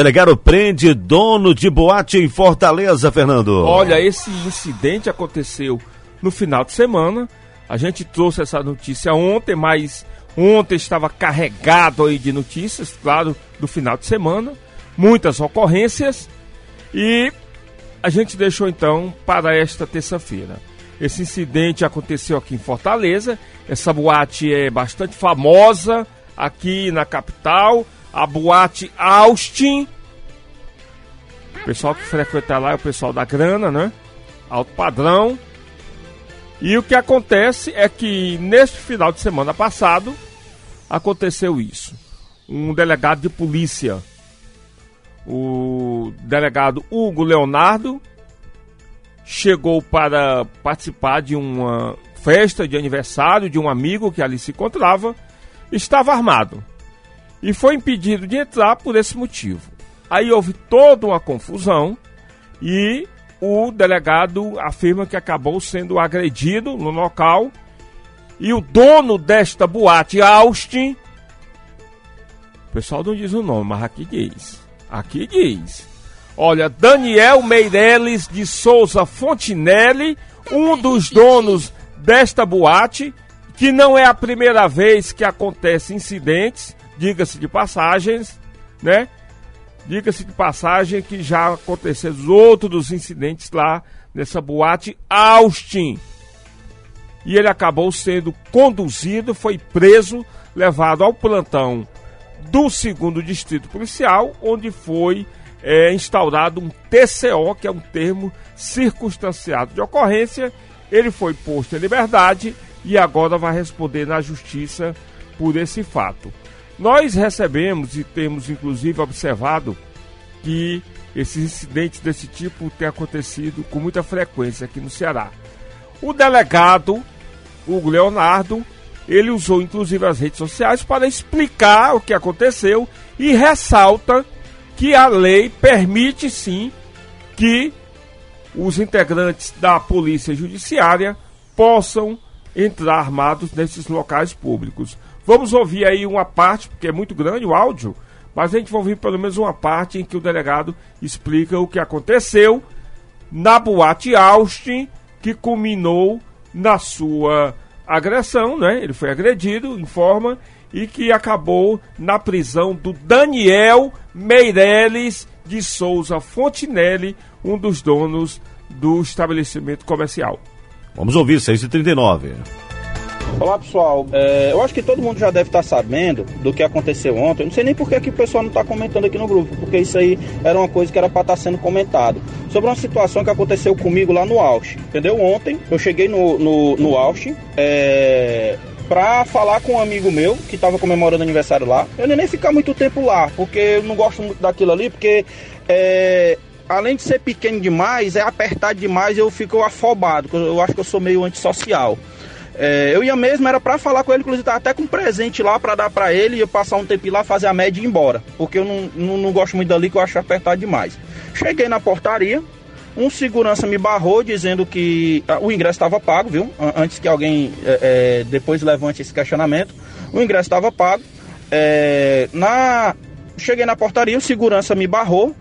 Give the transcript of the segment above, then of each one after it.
Delegado prende dono de boate em Fortaleza, Fernando. Olha, esse incidente aconteceu no final de semana. A gente trouxe essa notícia ontem, mas ontem estava carregado aí de notícias, claro, do final de semana. Muitas ocorrências. E a gente deixou então para esta terça-feira. Esse incidente aconteceu aqui em Fortaleza. Essa boate é bastante famosa aqui na capital, a boate Austin. O pessoal que frequenta lá é o pessoal da grana, né? Alto padrão. E o que acontece é que neste final de semana passado aconteceu isso. Um delegado de polícia, o delegado Hugo Leonardo, chegou para participar de uma festa de aniversário de um amigo que ali se encontrava, estava armado e foi impedido de entrar por esse motivo. Aí houve toda uma confusão e o delegado afirma que acabou sendo agredido no local e o dono desta boate, Austin, o pessoal não diz o nome, mas aqui diz. Aqui diz. Olha, Daniel Meireles de Souza Fontinelli, um dos donos desta boate, que não é a primeira vez que acontece incidentes, diga-se de passagens, né? Diga-se de passagem que já aconteceram outros incidentes lá nessa boate Austin. E ele acabou sendo conduzido, foi preso, levado ao plantão do segundo distrito policial, onde foi é, instaurado um TCO, que é um termo circunstanciado de ocorrência. Ele foi posto em liberdade e agora vai responder na justiça por esse fato. Nós recebemos e temos inclusive observado que esses incidentes desse tipo têm acontecido com muita frequência aqui no Ceará. O delegado Hugo Leonardo, ele usou inclusive as redes sociais para explicar o que aconteceu e ressalta que a lei permite sim que os integrantes da Polícia Judiciária possam entrar armados nesses locais públicos. Vamos ouvir aí uma parte, porque é muito grande o áudio, mas a gente vai ouvir pelo menos uma parte em que o delegado explica o que aconteceu na boate Austin, que culminou na sua agressão, né? Ele foi agredido, informa, e que acabou na prisão do Daniel Meireles de Souza Fontinelli, um dos donos do estabelecimento comercial. Vamos ouvir, 6h39. Olá pessoal, é, eu acho que todo mundo já deve estar sabendo do que aconteceu ontem. Eu não sei nem por que, que o pessoal não está comentando aqui no grupo, porque isso aí era uma coisa que era para estar tá sendo comentado. Sobre uma situação que aconteceu comigo lá no Austin, entendeu? Ontem eu cheguei no, no, no Austin, é, falar com um amigo meu que tava comemorando aniversário lá. Eu nem ficar muito tempo lá, porque eu não gosto muito daquilo ali, porque é, além de ser pequeno demais, é apertado demais, eu fico afobado. Eu acho que eu sou meio antissocial. É, eu ia mesmo, era para falar com ele, inclusive tava até com um presente lá para dar para ele e eu passar um tempo lá, fazer a média e ir embora. Porque eu não, não, não gosto muito dali, que eu acho apertado demais. Cheguei na portaria, um segurança me barrou dizendo que ah, o ingresso estava pago, viu? Antes que alguém é, é, depois levante esse questionamento. O ingresso estava pago. É, na... Cheguei na portaria, o segurança me barrou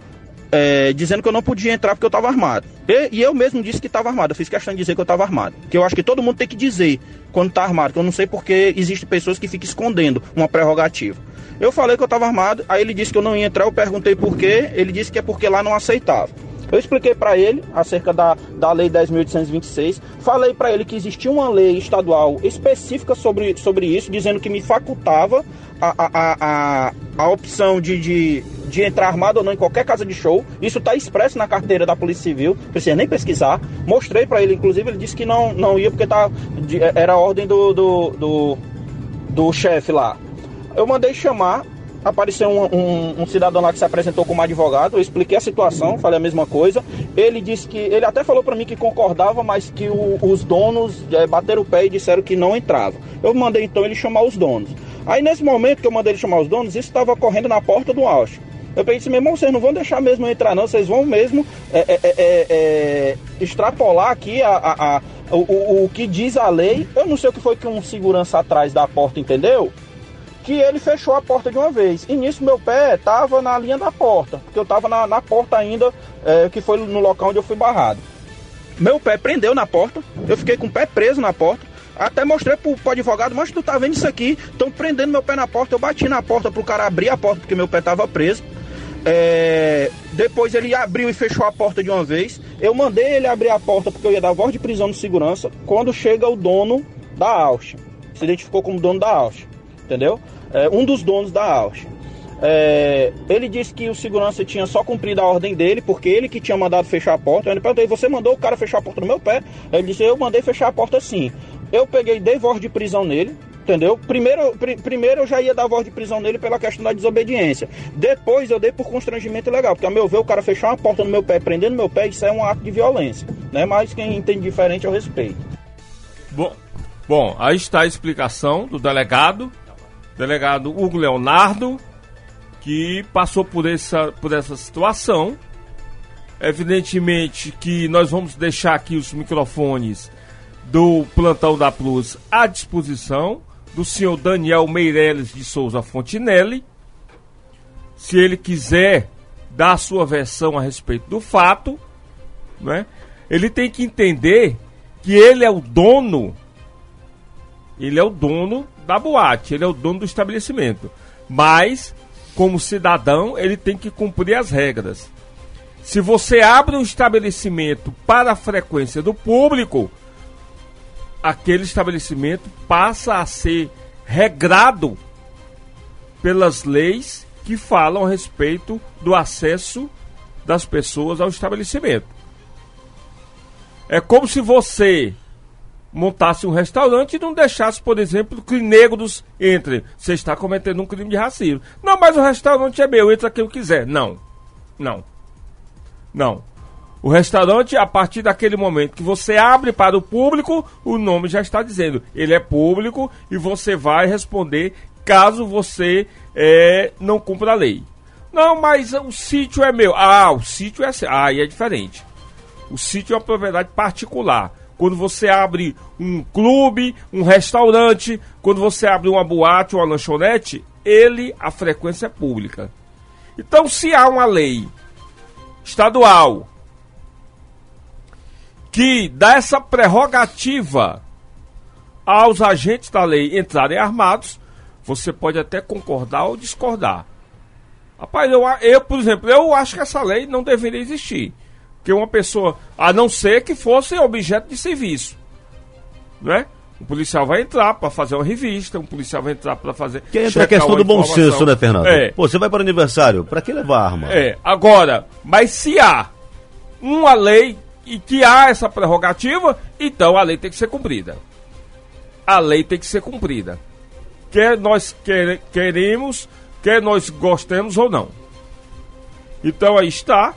é, dizendo que eu não podia entrar porque eu estava armado. E, e, eu mesmo disse que estava armado. Eu fiz questão de dizer que eu estava armado. Que eu acho que todo mundo tem que dizer quando está armado. Que eu não sei porque existem pessoas que ficam escondendo uma prerrogativa. Eu falei que eu estava armado, aí ele disse que eu não ia entrar. Eu perguntei por quê. Ele disse que é porque lá não aceitava. Eu expliquei para ele acerca da, da Lei 10.826, falei para ele que existia uma lei estadual específica sobre, sobre isso, dizendo que me facultava a, a, a, a opção de, de, de entrar armado ou não em qualquer casa de show. Isso está expresso na carteira da Polícia Civil, precisa nem pesquisar. Mostrei para ele, inclusive, ele disse que não, não ia porque tá, era a ordem do, do, do, do chefe lá. Eu mandei chamar apareceu um, um, um, cidadão lá que se apresentou como advogado, eu expliquei a situação, falei a mesma coisa. Ele disse que, ele até falou para mim que concordava, mas que o, os donos é, bateram o pé e disseram que não entrava. Eu mandei então ele chamar os donos. Aí nesse momento que eu mandei ele chamar os donos, isso estava ocorrendo na porta do Ausch. Eu pensei, meu irmão, vocês não vão deixar mesmo eu entrar, não, vocês vão mesmo é, é, é, é, é extrapolar aqui a, a, a o, o, o que diz a lei. Eu não sei o que foi que um segurança atrás da porta entendeu que ele fechou a porta de uma vez. E nisso meu pé tava na linha da porta, porque eu tava na, na porta ainda, que foi no local onde eu fui barrado. Meu pé prendeu na porta, eu fiquei com o pé preso na porta. Até mostrei pro, pro advogado, mas tu tá vendo isso aqui? Estão prendendo meu pé na porta. Eu bati na porta pro cara abrir a porta, porque meu pé tava preso. É, depois ele abriu e fechou a porta de uma vez. Eu mandei ele abrir a porta porque eu ia dar voz de prisão de segurança. Quando chega o dono da Austin, se identificou como dono da Austin, entendeu? É, um dos donos da Austin. É, ele disse que o segurança tinha só cumprido a ordem dele, porque ele que tinha mandado fechar a porta. Eu perguntei, você mandou o cara fechar a porta no meu pé? Ele disse, eu mandei fechar a porta sim. Eu peguei, dei voz de prisão nele, entendeu? Primeiro, pr primeiro eu já ia dar voz de prisão nele pela questão da desobediência. Depois eu dei por constrangimento legal, porque a meu ver o cara fechar uma porta no meu pé, prendendo meu pé, isso é um ato de violência, né? Mas quem entende diferente eu respeito. Bom, bom, aí está a explicação do delegado, delegado Hugo Leonardo, que passou por essa, por essa situação. Evidentemente que nós vamos deixar aqui os microfones do plantão da Plus à disposição do senhor Daniel Meireles de Souza Fontinelli. Se ele quiser dar a sua versão a respeito do fato, né? Ele tem que entender que ele é o dono, ele é o dono da boate, ele é o dono do estabelecimento. Mas, como cidadão, ele tem que cumprir as regras. Se você abre um estabelecimento para a frequência do público, aquele estabelecimento passa a ser regrado pelas leis que falam a respeito do acesso das pessoas ao estabelecimento. É como se você montasse um restaurante e não deixasse, por exemplo, que negros entre. Você está cometendo um crime de racismo. Não, mas o restaurante é meu, entra quem eu quiser. Não. Não. Não. O restaurante, a partir daquele momento que você abre para o público, o nome já está dizendo, ele é público e você vai responder caso você é, não cumpra a lei. Não, mas o sítio é meu. Ah, o sítio é seu. Ah, aí é diferente. O sítio é uma propriedade particular. Quando você abre um clube, um restaurante, quando você abre uma boate ou uma lanchonete, ele, a frequência é pública. Então, se há uma lei estadual que dá essa prerrogativa aos agentes da lei entrarem armados, você pode até concordar ou discordar. Rapaz, eu, eu, por exemplo, eu acho que essa lei não deveria existir. Porque uma pessoa, a não ser que fosse objeto de serviço, né? Um policial vai entrar para fazer uma revista, um policial vai entrar para fazer. Que entra a questão do bom senso, né, Fernando? É. Pô, você vai para o aniversário, para que levar arma? É, agora, mas se há uma lei e que há essa prerrogativa, então a lei tem que ser cumprida. A lei tem que ser cumprida. Quer nós quer, queremos, quer nós gostemos ou não. Então aí está.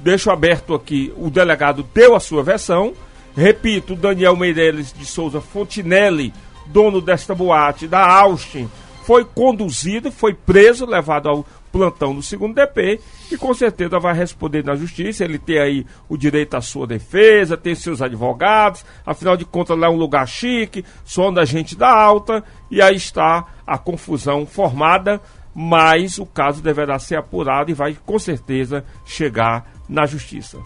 Deixo aberto aqui, o delegado deu a sua versão. Repito, Daniel Meireles de Souza Fontinelli, dono desta boate da Austin, foi conduzido, foi preso, levado ao plantão do segundo DP e com certeza vai responder na justiça. Ele tem aí o direito à sua defesa, tem seus advogados, afinal de contas lá é um lugar chique, só da gente da alta e aí está a confusão formada, mas o caso deverá ser apurado e vai com certeza chegar na justiça.